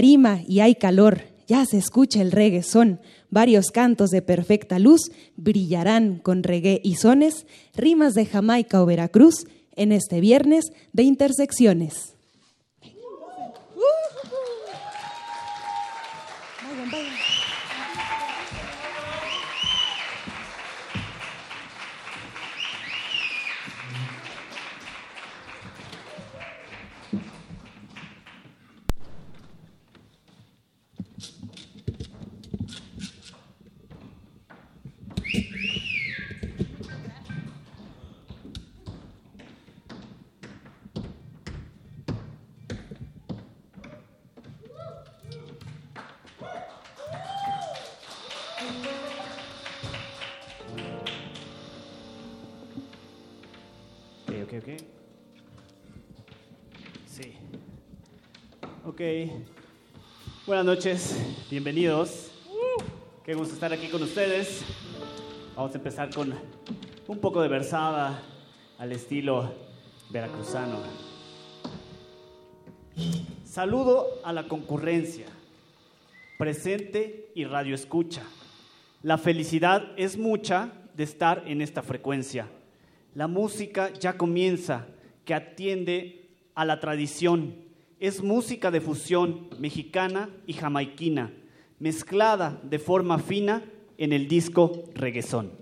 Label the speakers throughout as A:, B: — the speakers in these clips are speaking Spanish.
A: Tarima y hay calor, ya se escucha el reggaezón. Varios cantos de perfecta luz brillarán con reggae y sones, rimas de Jamaica o Veracruz en este viernes de Intersecciones.
B: Buenas noches, bienvenidos. Qué gusto estar aquí con ustedes. Vamos a empezar con un poco de versada al estilo veracruzano. Saludo a la concurrencia, presente y radio escucha. La felicidad es mucha de estar en esta frecuencia. La música ya comienza, que atiende a la tradición. Es música de fusión mexicana y jamaiquina, mezclada de forma fina en el disco Reguesón.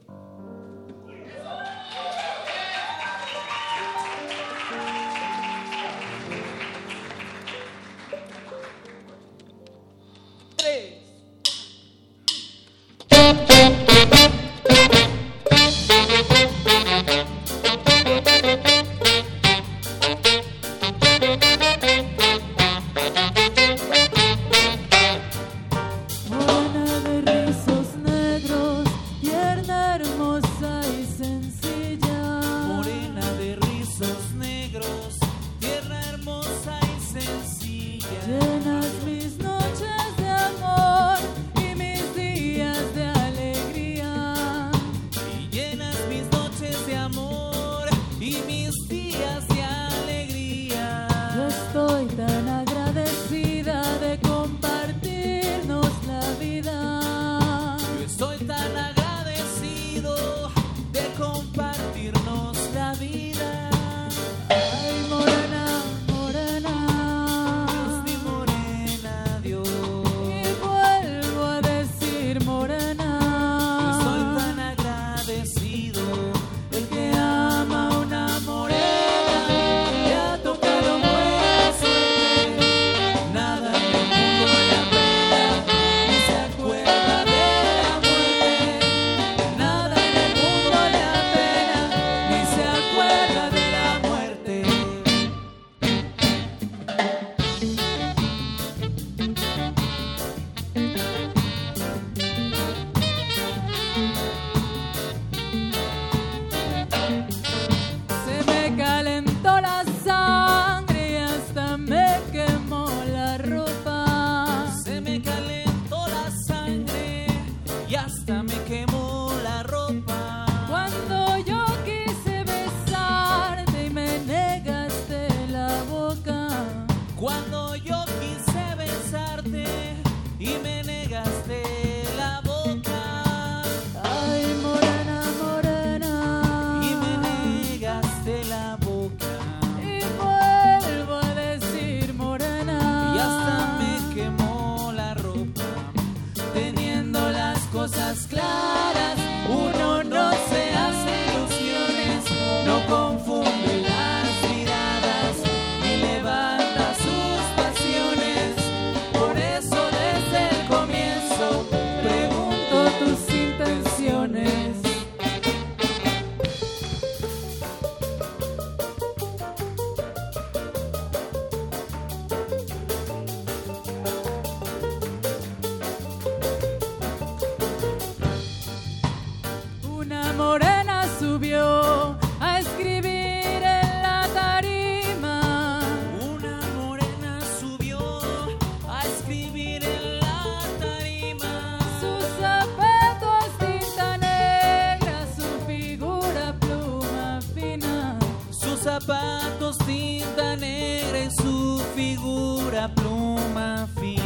B: zapatos, tinta negra su figura, pluma fina.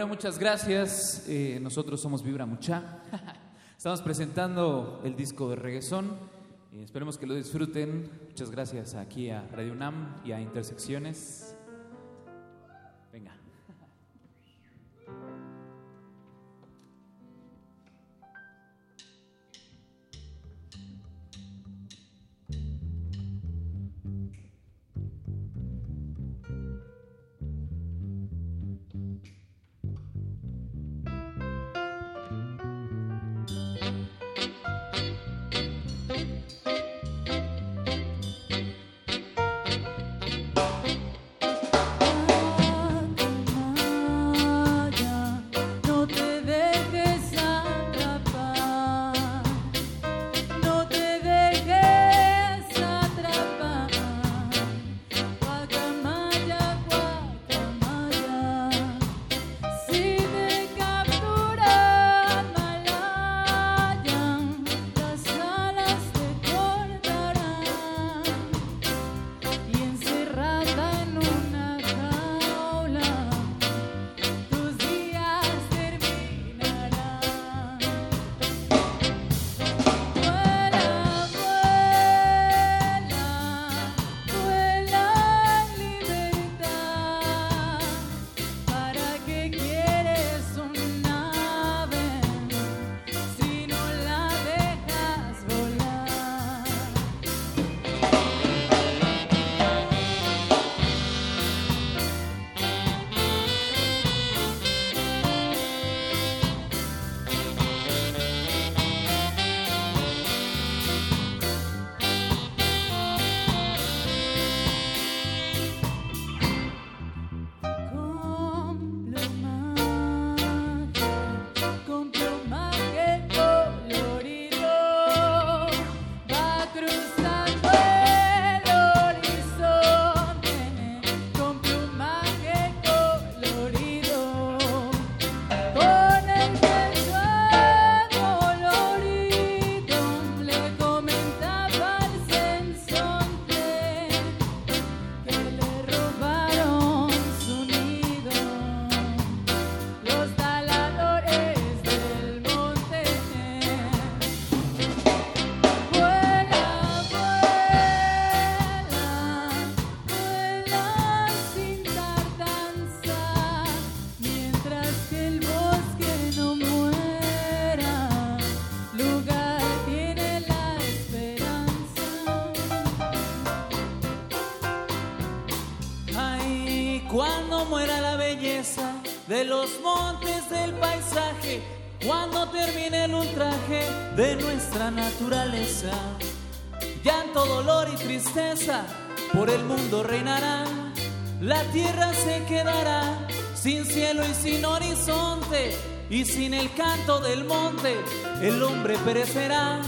C: Bueno, muchas gracias. Eh, nosotros somos Vibra Mucha. Estamos presentando el disco de reggaezón. Eh, esperemos que lo disfruten. Muchas gracias aquí a Radio UNAM y a Intersecciones.
B: naturaleza. Llanto, dolor y tristeza por el mundo reinarán. La tierra se quedará sin cielo y sin horizonte. Y sin el canto del monte el hombre perecerá.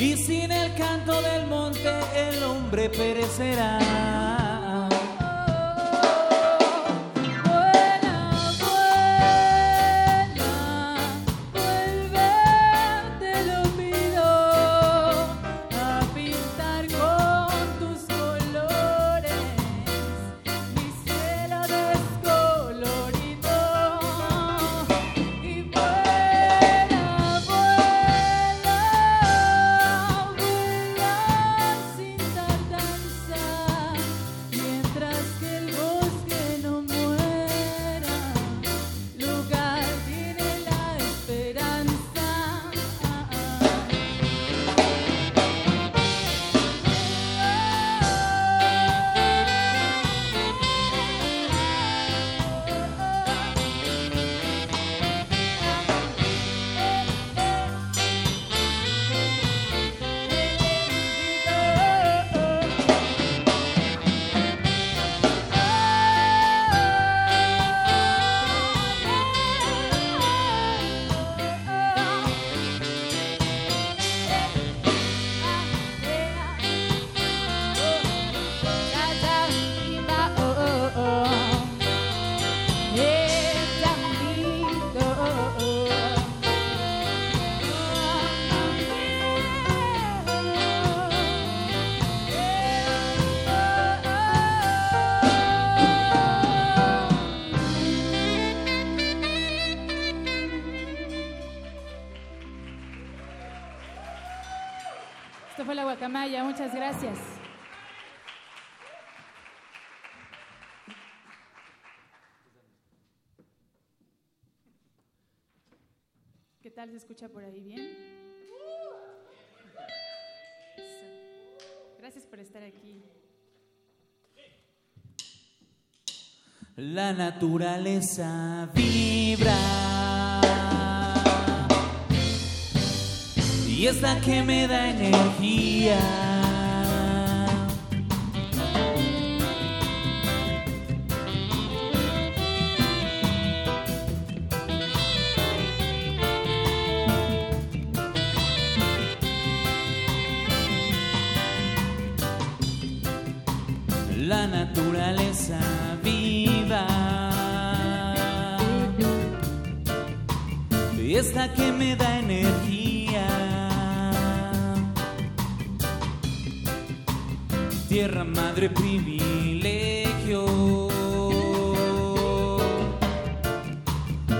B: Y sin el canto del monte el hombre perecerá.
D: Amaya, muchas gracias. ¿Qué tal se escucha por ahí bien? Gracias por estar aquí.
B: La naturaleza vibra y es que me da energía. La naturaleza viva es la que me da energía. Tierra madre privilegio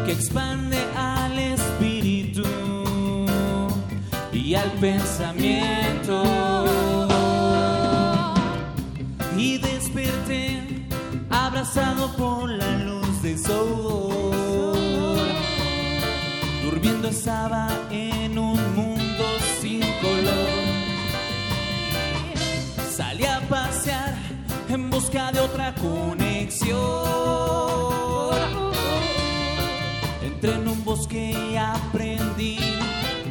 B: que expande al espíritu y al pensamiento. Y desperté abrazado por la luz del sol. Durmiendo estaba en un pasear en busca de otra conexión. Entré en un bosque y aprendí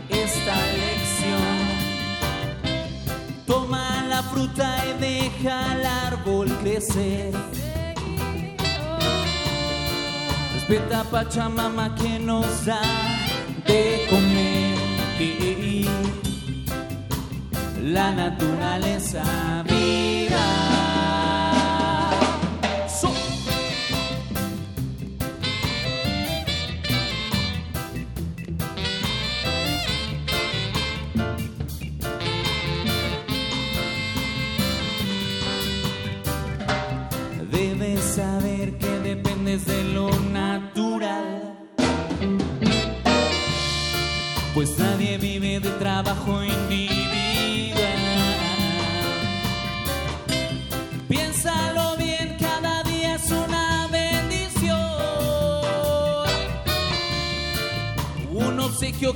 B: esta lección. Toma la fruta y deja el árbol crecer. Respeta a Pachamama que nos da de comer. La naturaleza viva.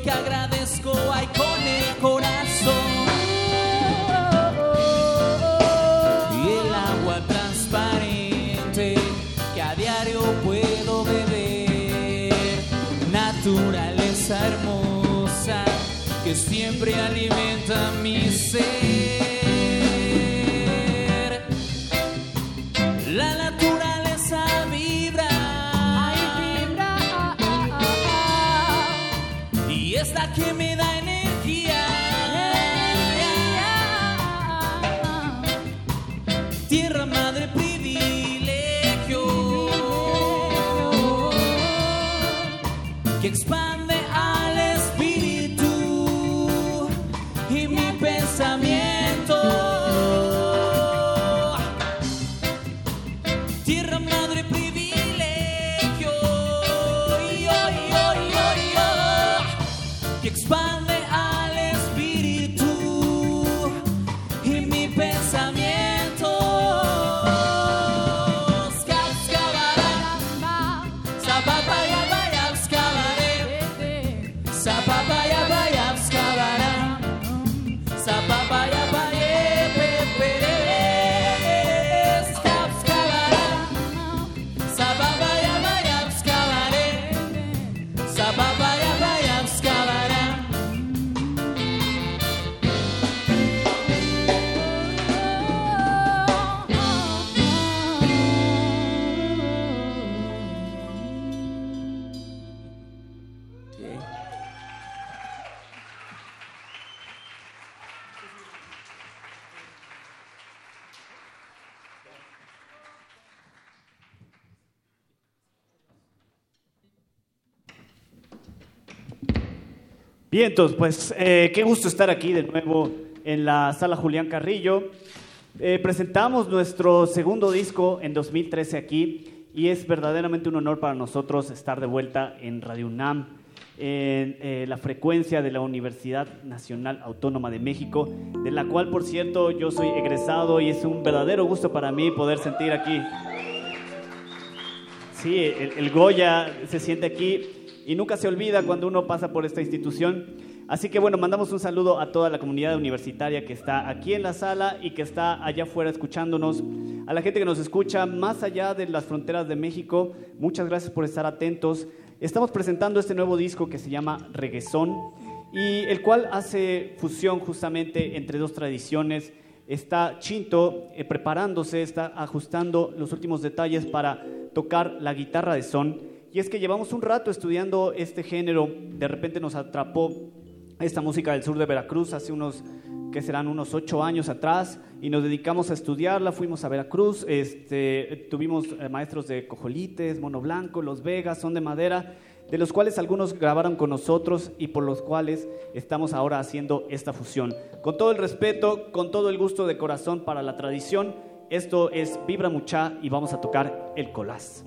B: Que agradezco hay con el corazón. y el agua transparente que a diario puedo beber. Naturaleza hermosa que siempre alimenta
E: Bien, entonces, pues eh, qué gusto estar aquí de nuevo en la sala Julián Carrillo. Eh, presentamos nuestro segundo disco en 2013 aquí y es verdaderamente un honor para nosotros estar de vuelta en Radio UNAM. en eh, la frecuencia de la Universidad Nacional Autónoma de México, de la cual, por cierto, yo soy egresado y es un verdadero gusto para mí poder sentir aquí. Sí, el, el Goya se siente aquí y nunca se olvida cuando uno pasa por esta institución. Así que bueno, mandamos un saludo a toda la comunidad universitaria que está aquí en la sala y que está allá afuera escuchándonos, a la gente que nos escucha más allá de las fronteras de México. Muchas gracias por estar atentos. Estamos presentando este nuevo disco que se llama Reguesón y el cual hace fusión justamente entre dos tradiciones. Está Chinto eh, preparándose, está ajustando los últimos detalles para tocar la guitarra de son. Y es que llevamos un rato estudiando este género, de repente nos atrapó esta música del sur de Veracruz hace unos que serán unos ocho años atrás y nos dedicamos a estudiarla, fuimos a Veracruz, este, tuvimos eh, maestros de Cojolites, Mono Blanco, Los Vegas, Son de Madera, de los cuales algunos grabaron con nosotros y por los cuales estamos ahora haciendo esta fusión. Con todo el respeto, con todo el gusto de corazón para la tradición, esto es Vibra Mucha y vamos a tocar el colás.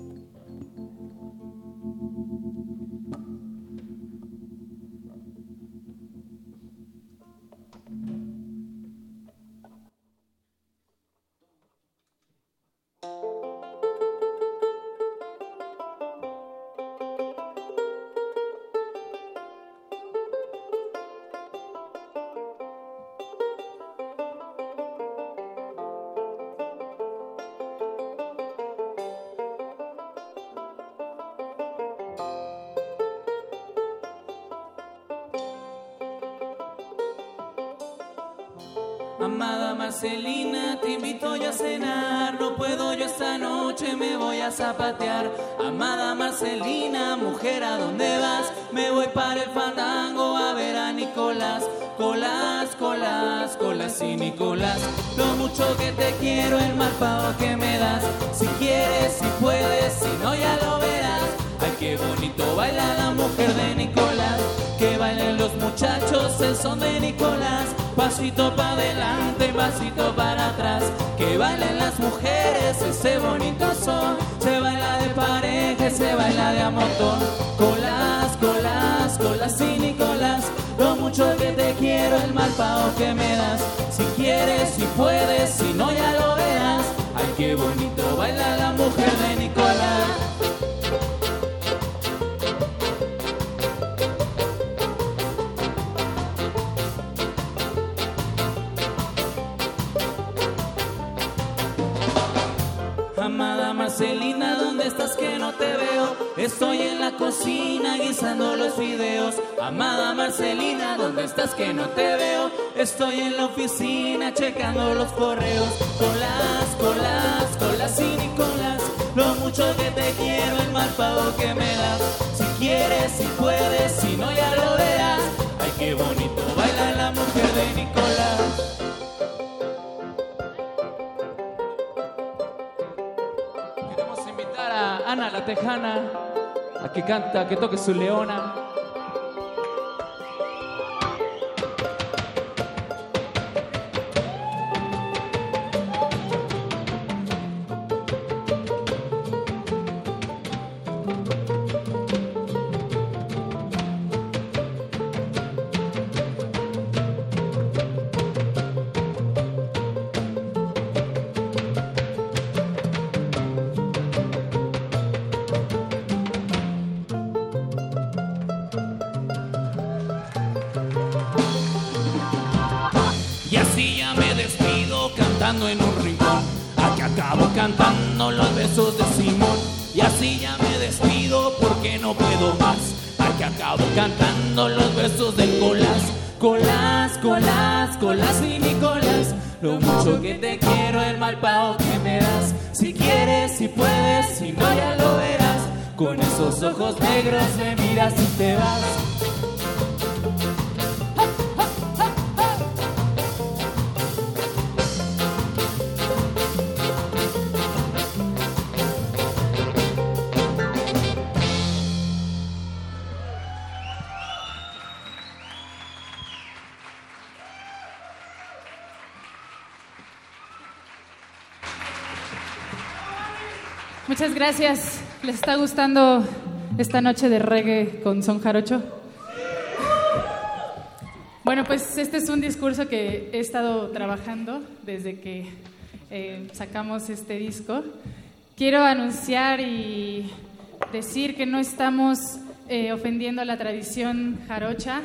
B: Amada Marcelina, te invito yo a cenar. No puedo yo esta noche, me voy a zapatear. Amada Marcelina, mujer, ¿a dónde vas? Me voy para el fandango a ver a Nicolás. Colas, colas, colas y Nicolás. Lo mucho que te quiero, el mal pago que me das. Si quieres, si puedes, si no, ya lo verás. Qué bonito baila la mujer de Nicolás. Que bailen los muchachos el son de Nicolás. Pasito para adelante, pasito para atrás. Que bailen las mujeres ese bonito son. Se baila de pareja, se baila de a montón. Colas, colas, colas y Nicolás. Lo mucho que te quiero, el mal pago que me das. Si quieres, si puedes, si no, ya lo verás. Ay, qué bonito baila la mujer de Nicolás. Estoy en la cocina guisando los videos. Amada Marcelina, ¿dónde estás que no te veo? Estoy en la oficina checando los correos. Colas, colas, colas y Nicolás. Lo mucho que te quiero, el mal pago que me das. Si quieres, si puedes, si no, ya lo verás. Ay, qué bonito baila la mujer de Nicolás. Ana la Tejana a que canta, a que toque su leona. Esos ojos negros me miras y te vas.
D: Muchas gracias. ¿Les está gustando esta noche de reggae con son jarocho? Bueno, pues este es un discurso que he estado trabajando desde que eh, sacamos este disco. Quiero anunciar y decir que no estamos eh, ofendiendo a la tradición jarocha.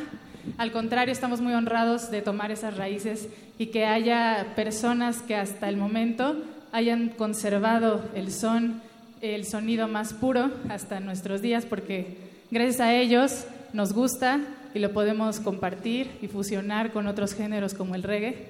D: Al contrario, estamos muy honrados de tomar esas raíces y que haya personas que hasta el momento hayan conservado el son, el sonido más puro hasta nuestros días, porque gracias a ellos nos gusta y lo podemos compartir y fusionar con otros géneros como el reggae.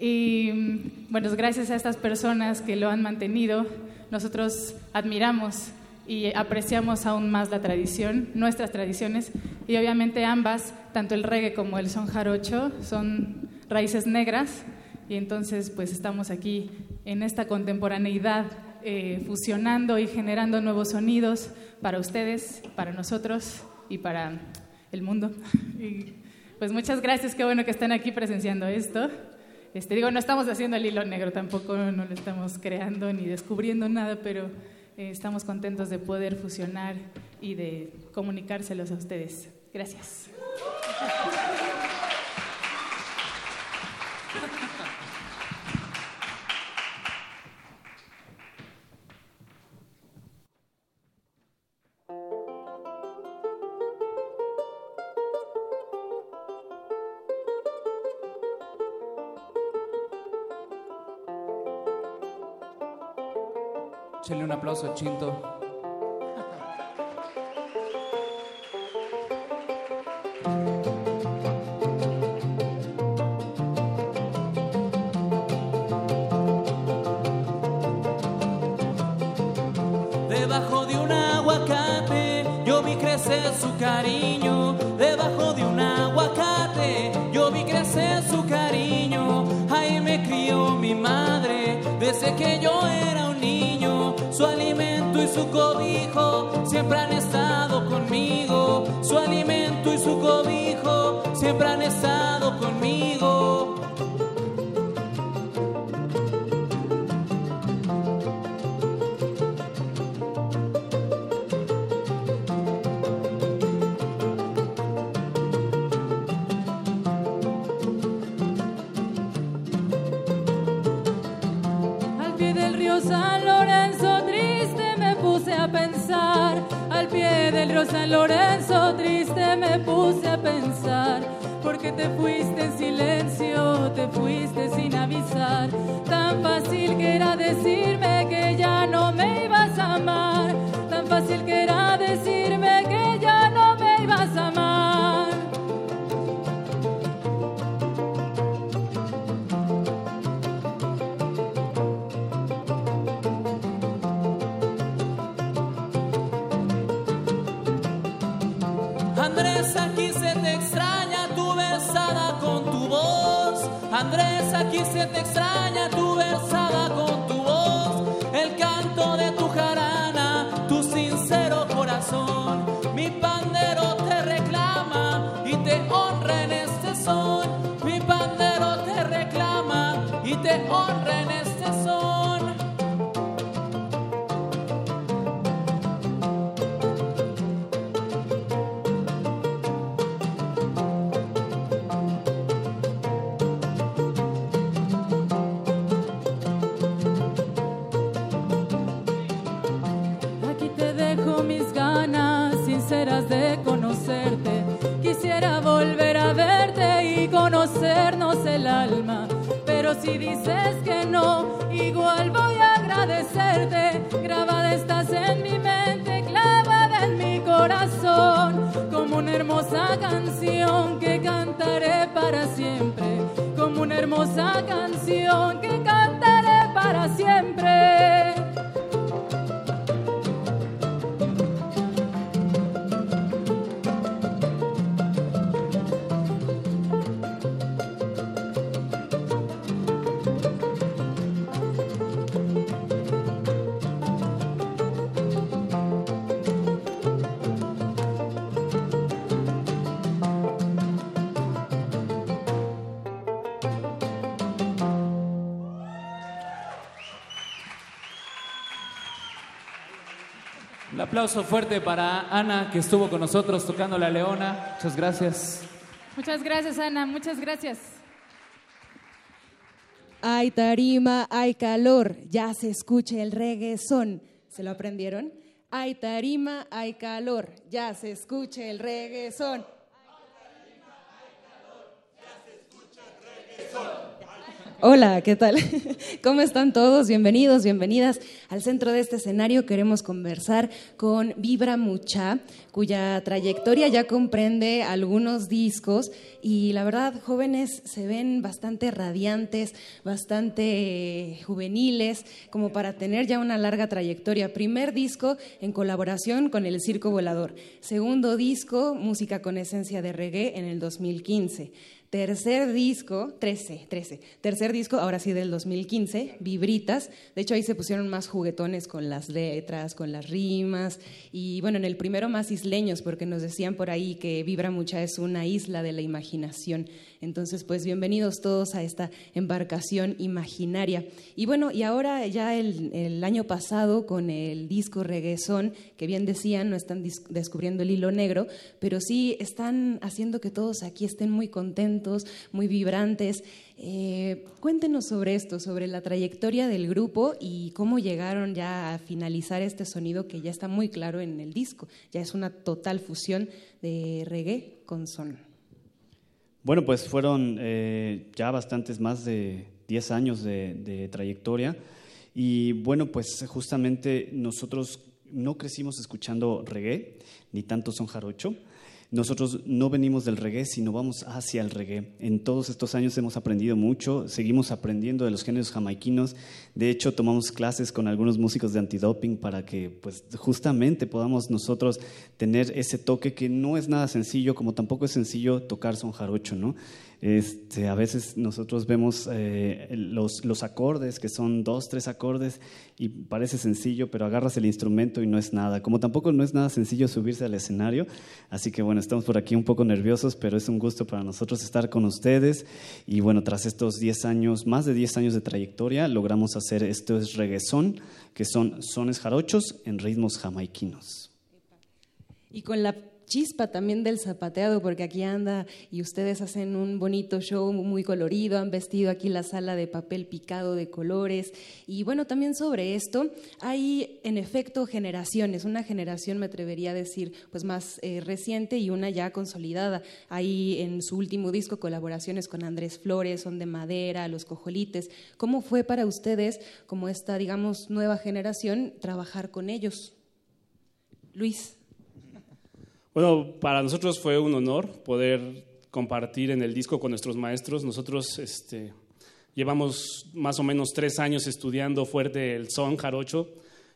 D: Y mm, bueno, gracias a estas personas que lo han mantenido, nosotros admiramos y apreciamos aún más la tradición, nuestras tradiciones, y obviamente ambas, tanto el reggae como el son jarocho, son raíces negras, y entonces pues estamos aquí en esta contemporaneidad eh, fusionando y generando nuevos sonidos para ustedes, para nosotros y para el mundo. Pues muchas gracias, qué bueno que están aquí presenciando esto. Este, digo, no estamos haciendo el hilo negro, tampoco no lo estamos creando ni descubriendo nada, pero eh, estamos contentos de poder fusionar y de comunicárselos a ustedes. Gracias.
F: Aplauso Chinto.
B: Su cobijo siempre han estado conmigo. Su alimento y su cobijo siempre han estado conmigo.
C: Lorenzo triste me puse a pensar. Porque te fuiste en silencio, te fuiste sin avisar. Tan fácil que era decirme que ya no me ibas a amar. Conocernos el alma. Pero si dices que no, igual voy a agradecerte. Grabada estás en mi mente, clavada en mi corazón. Como una hermosa canción que cantaré para siempre. Como una hermosa canción que
F: aplauso fuerte para Ana, que estuvo con nosotros tocando la leona. Muchas gracias.
D: Muchas gracias, Ana. Muchas gracias.
A: Hay tarima, hay calor, ya se escucha el reggaezón. ¿Se lo aprendieron? Hay tarima, hay calor, ya se escucha el reggaezón. Hola, ¿qué tal? ¿Cómo están todos? Bienvenidos, bienvenidas al centro de este escenario. Queremos conversar con Vibra Mucha, cuya trayectoria ya comprende algunos discos y la verdad, jóvenes se ven bastante radiantes, bastante eh, juveniles, como para tener ya una larga trayectoria. Primer disco en colaboración con el Circo Volador. Segundo disco, música con esencia de reggae en el 2015. Tercer disco, 13, 13. Tercer disco, ahora sí del 2015, Vibritas. De hecho, ahí se pusieron más juguetones con las letras, con las rimas. Y bueno, en el primero más isleños, porque nos decían por ahí que Vibra Mucha es una isla de la imaginación. Entonces, pues bienvenidos todos a esta embarcación imaginaria. Y bueno, y ahora ya el, año pasado con el disco Reguesón, que bien decían, no están descubriendo el hilo negro, pero sí están haciendo que todos aquí estén muy contentos, muy vibrantes. Eh, cuéntenos sobre esto, sobre la trayectoria del grupo y cómo llegaron ya a finalizar este sonido que ya está muy claro en el disco. Ya es una total fusión de reggae con son.
E: Bueno, pues fueron eh, ya bastantes más de 10 años de, trayectoria y bueno, pues justamente nosotros no crecimos escuchando reggae, ni tanto son jarocho. Nosotros no venimos del reggae, sino vamos hacia el reggae. En todos estos años hemos aprendido mucho, seguimos aprendiendo de los géneros jamaiquinos. De hecho, tomamos clases con algunos músicos de antidoping para que, pues, justamente podamos nosotros tener ese toque que no es nada sencillo, como tampoco es sencillo tocar son jarocho, ¿no? Este, a veces nosotros vemos eh, los, los, acordes, que son dos, tres acordes, y parece sencillo, pero agarras el instrumento y no es nada. Como tampoco no es nada sencillo subirse al escenario, así que bueno, estamos por aquí un poco nerviosos, pero es un gusto para nosotros estar con ustedes. Y bueno, tras estos 10 años, más de 10 años de trayectoria, logramos hacer esto es reggaezón, que son sones jarochos en ritmos jamaiquinos.
A: Y con la chispa también del zapateado, porque aquí anda y ustedes hacen un bonito show muy colorido, han vestido aquí la sala de papel picado de colores. Y bueno, también sobre esto, hay en efecto generaciones, una generación me atrevería a decir, pues más eh, reciente y una ya consolidada. Hay en su último disco colaboraciones con Andrés Flores, Son de Madera, Los Cojolites. ¿Cómo fue para ustedes, como esta, digamos, nueva generación, trabajar con ellos? Luis.
G: Bueno, para nosotros fue un honor poder compartir en el disco con nuestros maestros. Nosotros este, llevamos más o menos tres años estudiando fuerte el son jarocho.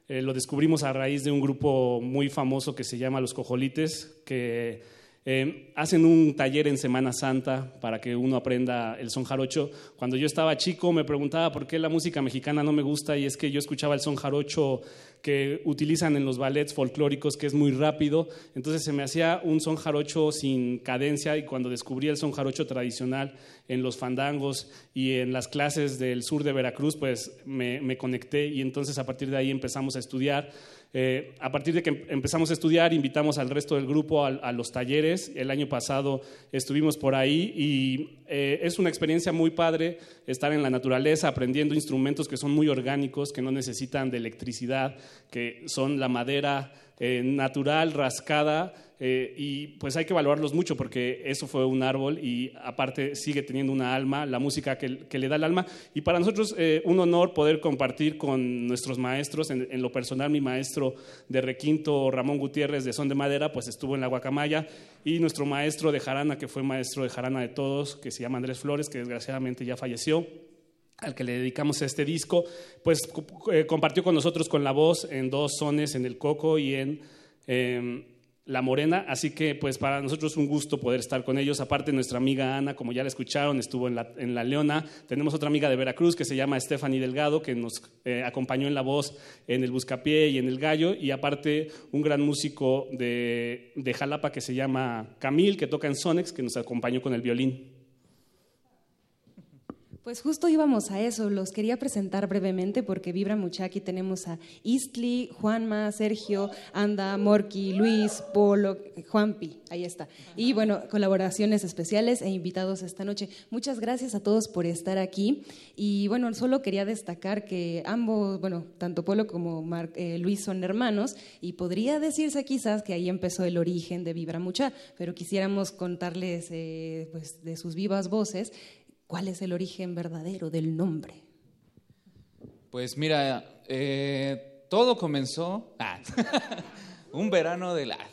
G: Eh, lo descubrimos a raíz de un grupo muy famoso que se llama Los Cojolites, que eh, hacen un taller en Semana Santa para que uno aprenda el son jarocho. Cuando yo estaba chico me preguntaba por qué la música mexicana no me gusta y es que yo escuchaba el son jarocho que utilizan en los ballets folclóricos, que es muy rápido. Entonces se me hacía un son jarocho sin cadencia y cuando descubrí el son jarocho tradicional en los fandangos y en las clases del sur de Veracruz, pues me conecté y entonces a partir de ahí empezamos a estudiar. Eh, a partir de que empezamos a estudiar, invitamos al resto del grupo a, los talleres. El año pasado estuvimos por ahí y eh, es una experiencia muy padre estar en la naturaleza aprendiendo instrumentos que son muy orgánicos, que no necesitan de electricidad, que son la madera eh, natural, rascada, eh, y pues hay que valorarlos mucho porque eso fue un árbol y aparte sigue teniendo una alma, la música que, le da el alma. Y para nosotros eh, un honor poder compartir con nuestros maestros, en, lo personal mi maestro de requinto, Ramón Gutiérrez de Son de Madera, pues estuvo en la Guacamaya, y nuestro maestro de jarana, que fue maestro de jarana de todos, que se llama Andrés Flores, que desgraciadamente ya falleció al que le dedicamos este disco, pues compartió con nosotros con la voz en dos sones, en el coco y en em, la Morena, así que pues para nosotros es un gusto poder estar con ellos. Aparte nuestra amiga Ana, como ya la escucharon, estuvo en la, en la Leona. Tenemos otra amiga de Veracruz que se llama Stephanie Delgado, que nos eh, acompañó en la voz en el Buscapié y en el Gallo. Y aparte un gran músico de, de Jalapa que se llama Camil, que toca en Sonex, que nos acompañó con el violín.
A: Pues justo íbamos a eso, los quería presentar brevemente porque Vibra. Aquí tenemos a Istli, Juanma, Sergio, Anda, Morki, Luis, Polo, Juanpi, ahí está. Y bueno, colaboraciones especiales e invitados esta noche. Muchas gracias a todos por estar aquí. Y bueno, solo quería destacar que ambos, bueno, tanto Polo como eh, Luis son hermanos y podría decirse quizás que ahí empezó el origen de Vibra Mucha, pero quisiéramos contarles eh, pues, de sus vivas voces ¿Cuál es el origen verdadero del nombre?
B: Pues mira, eh, todo comenzó ah, un verano de la...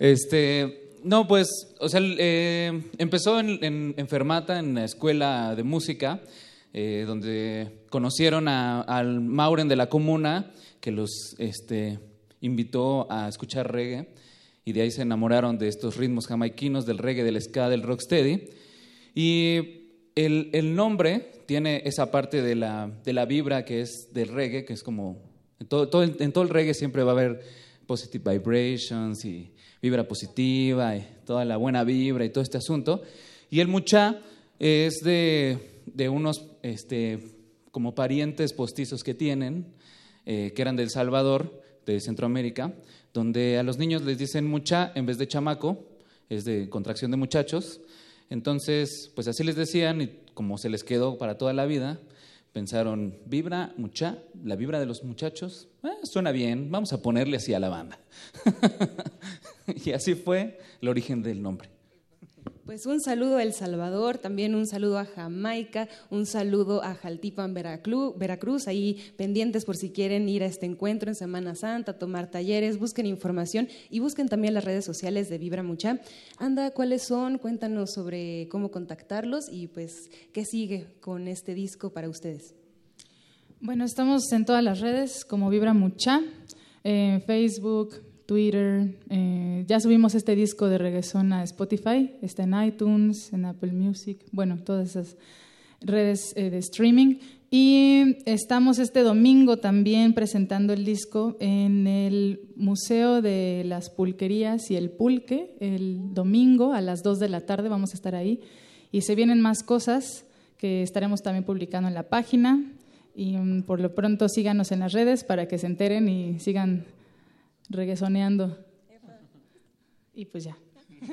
B: este, no, pues, o sea, eh, empezó en, en, en la escuela de música, eh, donde conocieron al Mauren de la comuna, que los este, invitó a escuchar reggae, y de ahí se enamoraron de estos ritmos jamaiquinos, del reggae, del ska, del rocksteady. Y el, nombre tiene esa parte de la, de la, vibra que es del reggae, que es como, en todo, en todo el reggae siempre va a haber positive vibrations y vibra positiva y toda la buena vibra y todo este asunto. Y el mucha es de, de unos este, como parientes postizos que tienen, eh, que eran del Salvador, de Centroamérica, donde a los niños les dicen mucha en vez de chamaco, es de contracción de muchachos, entonces, pues así les decían y como se les quedó para toda la vida, pensaron, vibra mucha, la vibra de los muchachos, eh, suena bien, vamos a ponerle así a la banda. y así fue el origen del nombre.
A: Pues un saludo a El Salvador, también un saludo a Jamaica, un saludo a Jaltipan, Veracruz, ahí pendientes por si quieren ir a este encuentro en Semana Santa, tomar talleres, busquen información y busquen también las redes sociales de Vibra Mucha. Anda, ¿cuáles son? Cuéntanos sobre cómo contactarlos y pues qué sigue con este disco para ustedes.
D: Bueno, estamos en todas las redes como Vibra Mucha, en Facebook, Twitter. Eh, ya subimos este disco de reggaeton a Spotify, está en iTunes, en Apple Music, bueno, todas esas redes eh, de streaming. Y estamos este domingo también presentando el disco en el Museo de las Pulquerías y el Pulque. El domingo a las 2 de la tarde vamos a estar ahí. Y se vienen más cosas que estaremos también publicando en la página. Y mm, por lo pronto síganos en las redes para que se enteren y sigan reguesoneando. Y pues ya.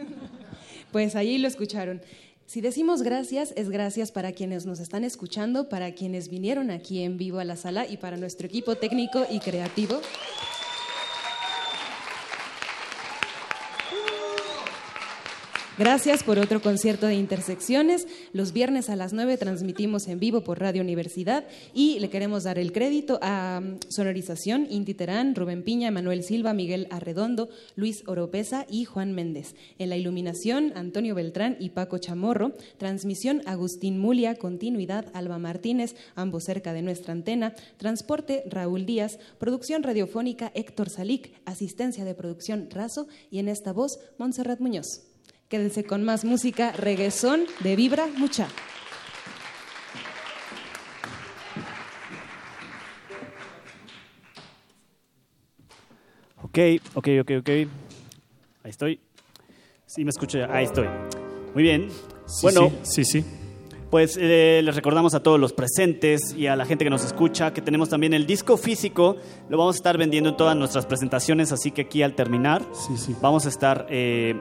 A: Pues allí lo escucharon. Si decimos gracias, es gracias para quienes nos están escuchando, para quienes vinieron aquí en vivo a la sala y para nuestro equipo técnico y creativo. Gracias por otro concierto de Intersecciones. Los viernes a las 9 transmitimos en vivo por Radio Universidad y le queremos dar el crédito a mm, Sonorización, Inti Terán, Rubén Piña, Manuel Silva, Miguel Arredondo, Luis Oropesa y Juan Méndez. En la iluminación, Antonio Beltrán y Paco Chamorro. Transmisión, Agustín Mulia. Continuidad, Alba Martínez, ambos cerca de nuestra antena. Transporte, Raúl Díaz. Producción radiofónica, Héctor Salic. Asistencia de producción, Razo. Y en esta voz, Montserrat Muñoz. Quédense con más música, reguesón de Vibra Mucha.
E: Ok, ok, ok, ok. Ahí estoy. Sí, me escuché. Ahí estoy. Muy bien. bueno,
G: sí, sí.
E: Pues eh, les recordamos a todos los presentes y a la gente que nos escucha que tenemos también el disco físico. Lo vamos a estar vendiendo en todas nuestras presentaciones, así que aquí al terminar vamos a estar eh,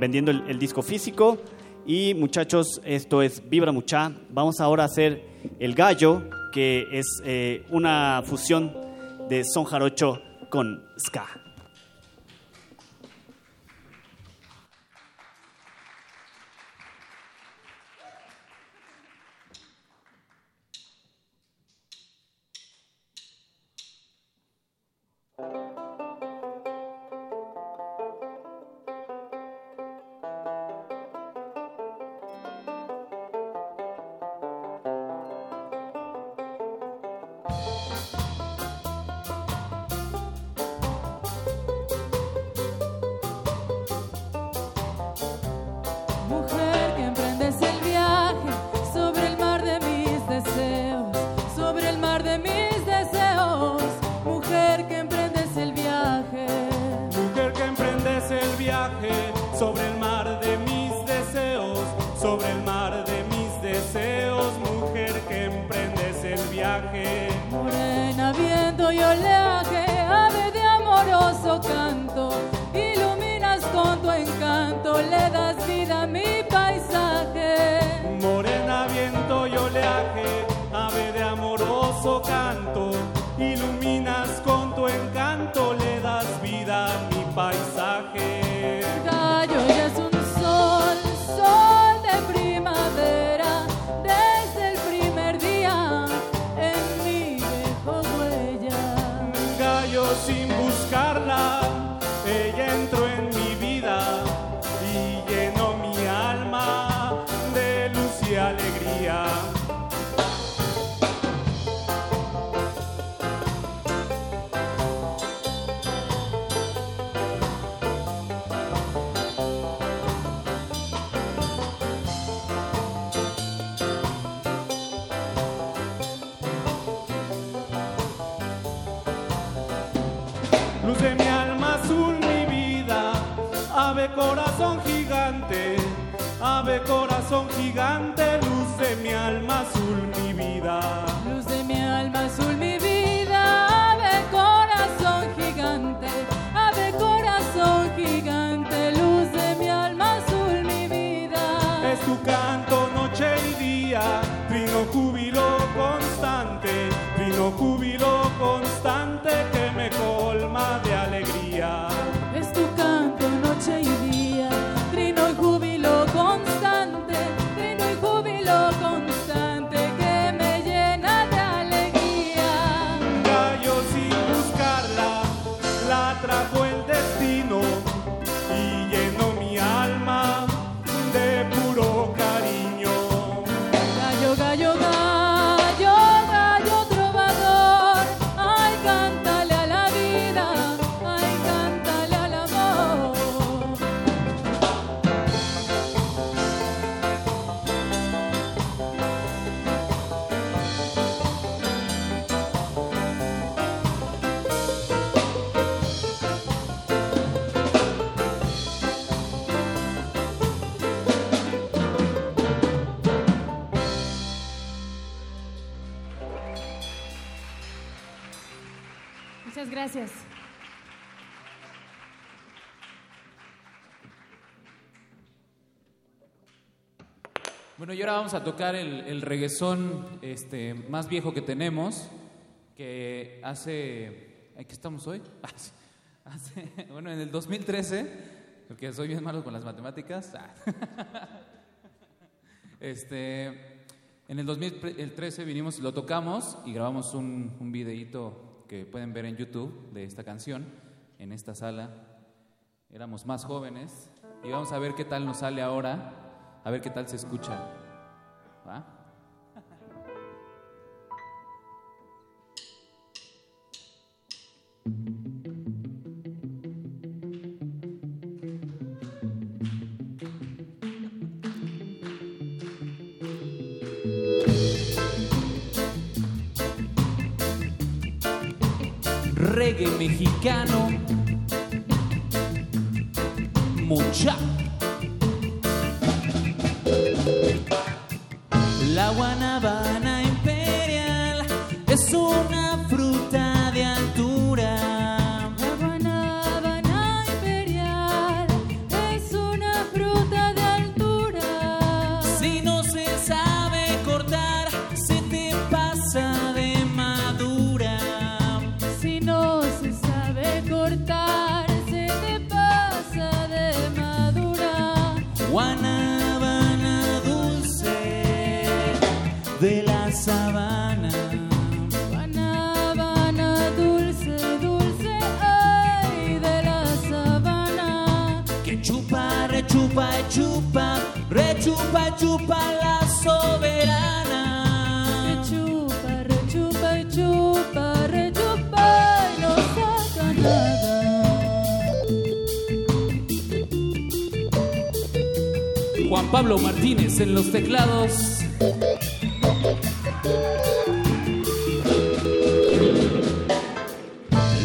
E: vendiendo el, disco físico. Y muchachos, esto es Vibra Mucha. Vamos ahora a hacer el gallo, que es eh, una fusión de son jarocho con ska.
C: Amoroso canto, iluminas con tu encanto, le das vida a mi paisaje.
G: Morena, viento y oleaje, ave de amoroso canto, iluminas con tu encanto, le das vida a mi paisaje. Corazón gigante, ave corazón gigante, luz de mi alma azul, mi vida.
C: Luz de mi alma azul, mi vida,
B: vamos a tocar el, el este, más viejo que tenemos, que hace... ¿Aquí estamos hoy? Hace- hace- bueno, en el 2013, porque soy bien malo con las matemáticas. ah. Este, en el 2013 vinimos y lo tocamos y grabamos un, un videíto que pueden ver en YouTube de esta canción, en esta sala. Éramos más jóvenes y vamos a ver qué tal nos sale ahora, a ver qué tal se escucha. ¿Va?
G: Reggae mexicano, mucha. Guanabana imperial. Es una fruta chupa la soberana.
C: Rechupa, rechupa y chupa, rechupa y no saca nada.
B: Juan Pablo Martínez en los teclados.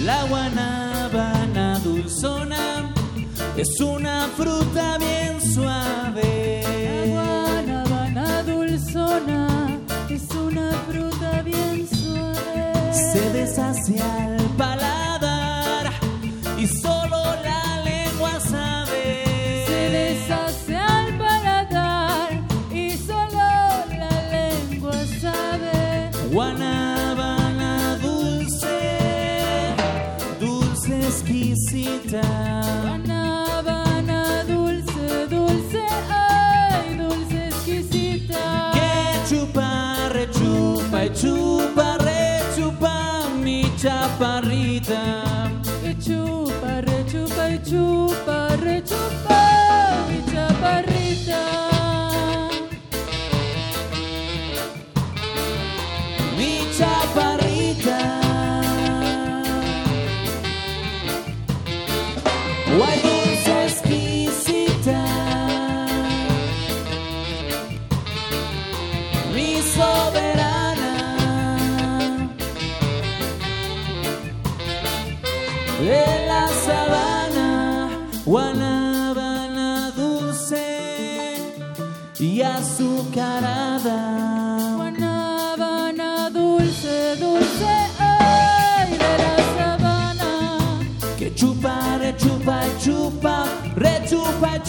G: La guanábana dulzona es una fruta bien suave.
B: Deshace al paladar y solo la lengua sabe.
C: Se deshace al paladar y solo la lengua sabe.
B: Guanábana dulce, dulce exquisita.
C: Guanábana
B: chaparrita.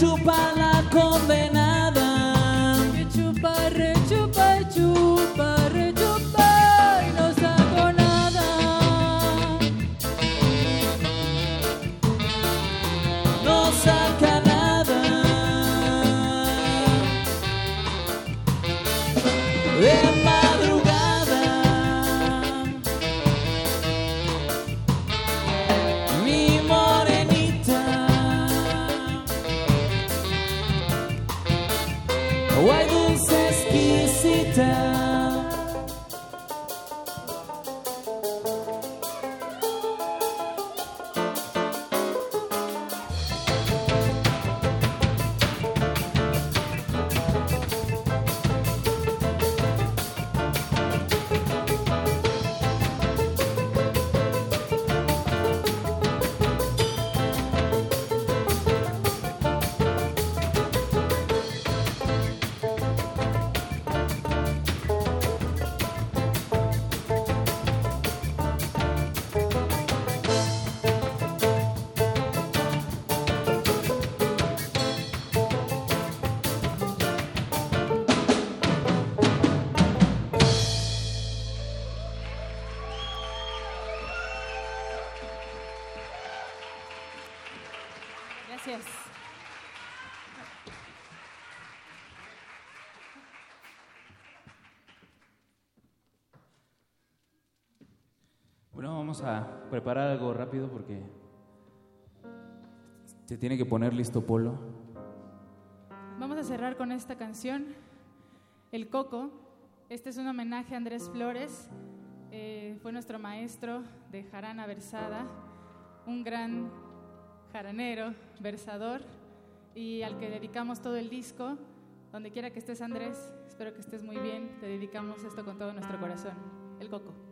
C: Chupa
B: la condenada.
F: Preparar algo rápido porque se tiene que poner listo Polo.
D: Vamos a cerrar con esta canción, El Coco. Este es un homenaje a Andrés Flores. Eh, fue nuestro maestro de jarana versada, un gran jaranero, versador, y al que dedicamos todo el disco. Donde quiera que estés, Andrés, espero que estés muy bien. Te dedicamos esto con todo nuestro corazón. El Coco.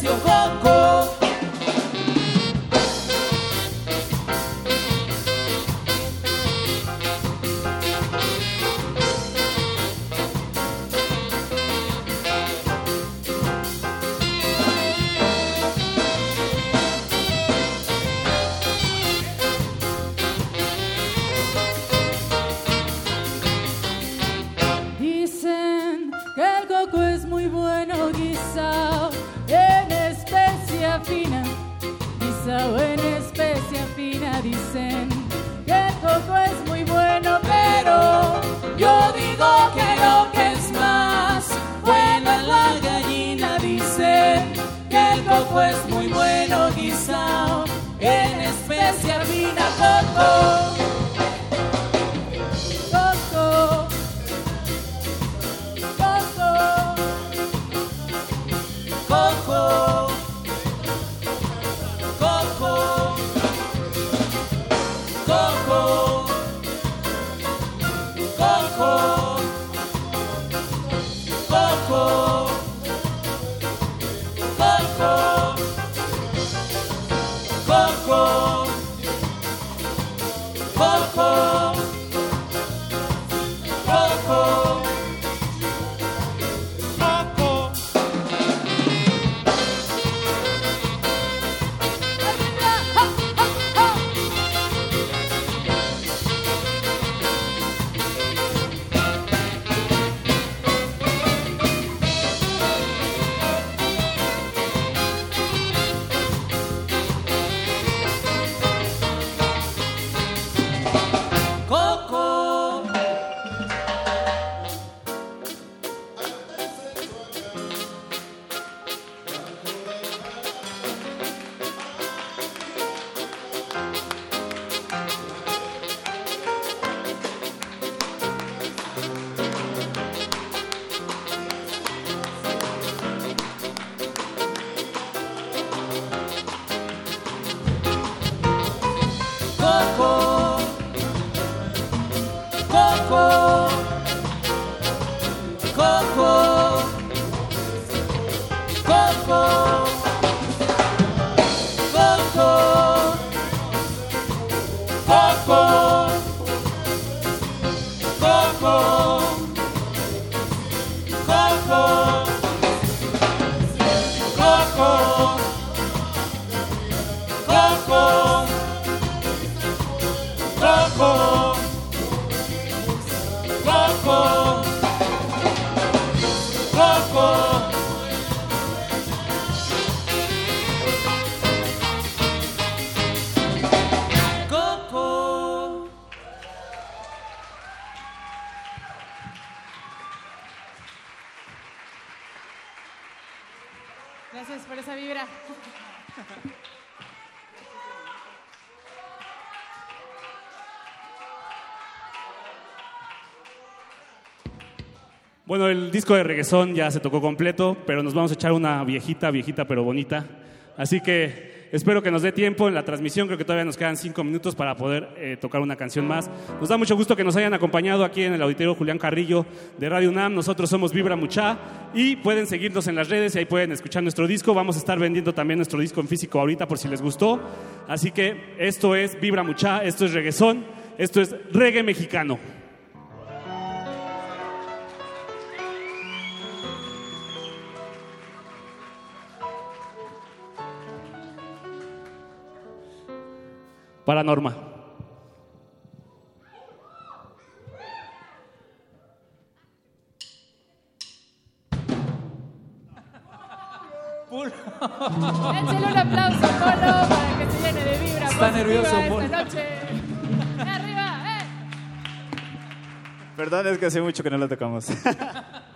D: Silvão. trabajo es muy bueno. Bueno, el
G: disco de reggaezón ya se tocó completo, pero nos vamos a echar una viejita, viejita pero bonita. Así que espero que nos dé tiempo en la transmisión. Creo que todavía nos quedan cinco minutos para poder eh, tocar una canción más. Nos da mucho gusto que nos hayan acompañado aquí en el auditorio Julián Carrillo de Radio UNAM. Nosotros somos Vibra Mucha y pueden seguirnos en las redes y ahí pueden escuchar nuestro disco. Vamos a estar vendiendo también nuestro disco en físico ahorita por si les gustó. Así que esto es Vibra Mucha, esto es reggaezón, esto es reggae mexicano. Para Norma.
D: Échale un aplauso, Polo, para que se llene de vibra.
H: Está nervioso,
D: esta
H: Polo.
D: noche. ¡Arriba! ¡Eh!
B: Perdón, es que hace mucho que no lo tocamos.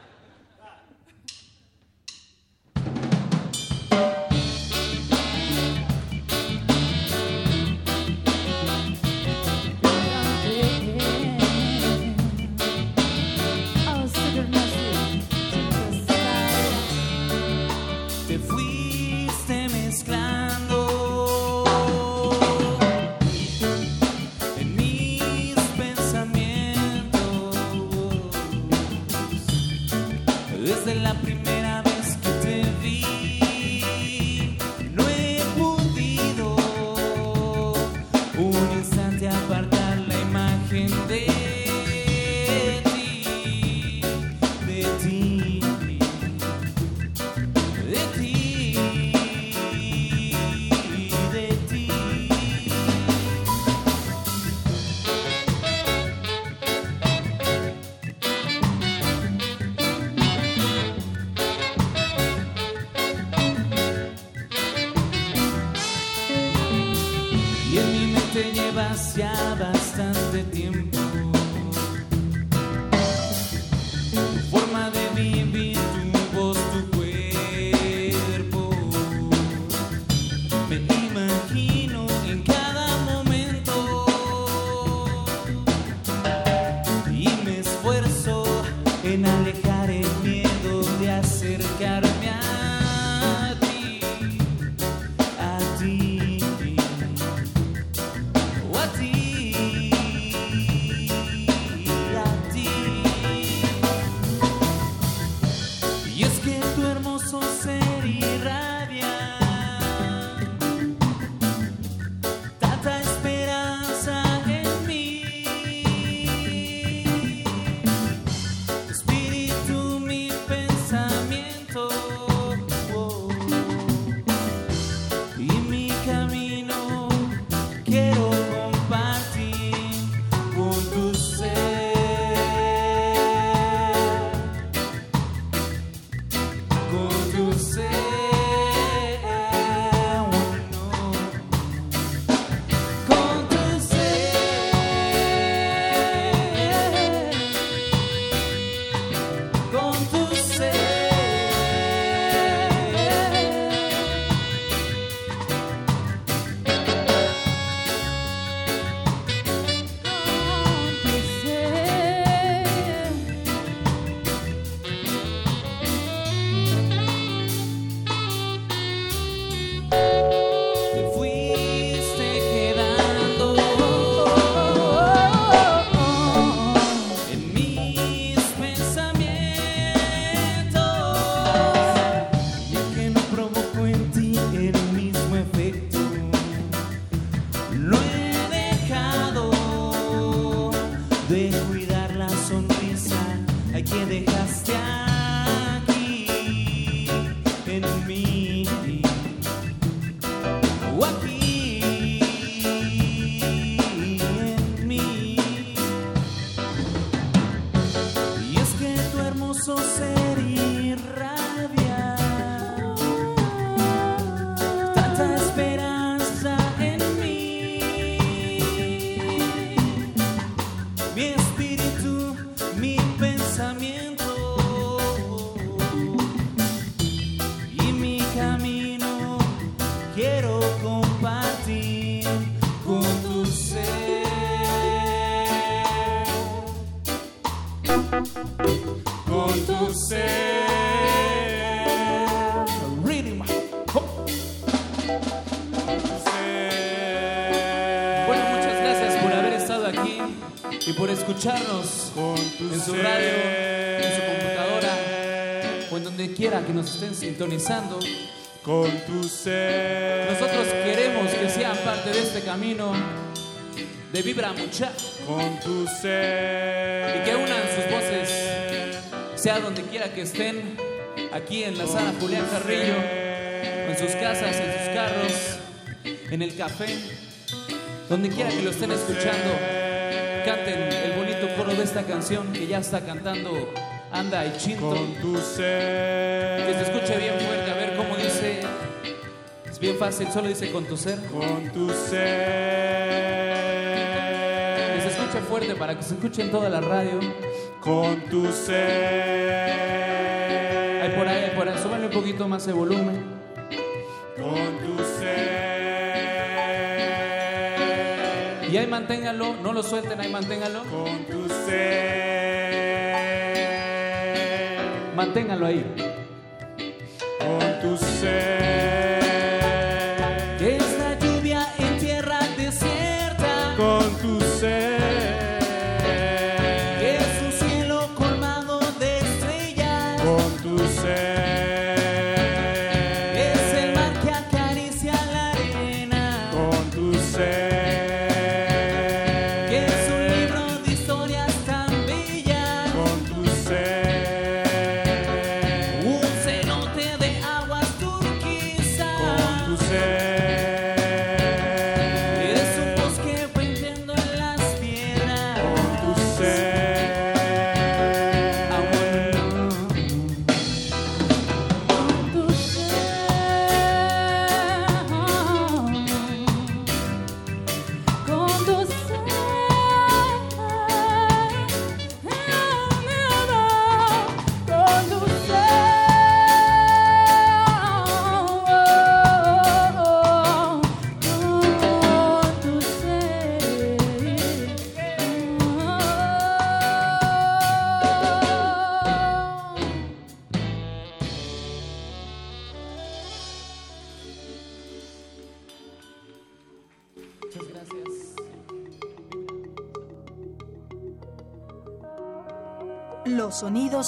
B: estén sintonizando.
C: Con tu ser.
B: Nosotros queremos que sean parte de este camino de Vibra Mucha
C: Con tu ser.
B: y que unan sus voces, sea donde quiera que estén, aquí en la sala Julián Carrillo, en sus casas, en sus carros, en el café, donde quiera que lo estén escuchando, canten el bonito coro de esta canción que ya está cantando Anda y Chinto.
C: Con tu ser.
B: Que se escuche bien fuerte, a ver cómo dice. Es bien fácil, solo dice con tu ser.
C: Con tu
B: Que
C: ser.
B: se escuche fuerte para que se escuche en toda la radio.
C: Con tu ser.
B: Ahí por ahí, ahí por ahí. Súbanle un poquito más el volumen.
C: Con tu ser.
B: Y ahí manténganlo, no lo suelten, ahí manténganlo.
C: Con tu ser.
B: Manténganlo ahí.
C: Con tu ser.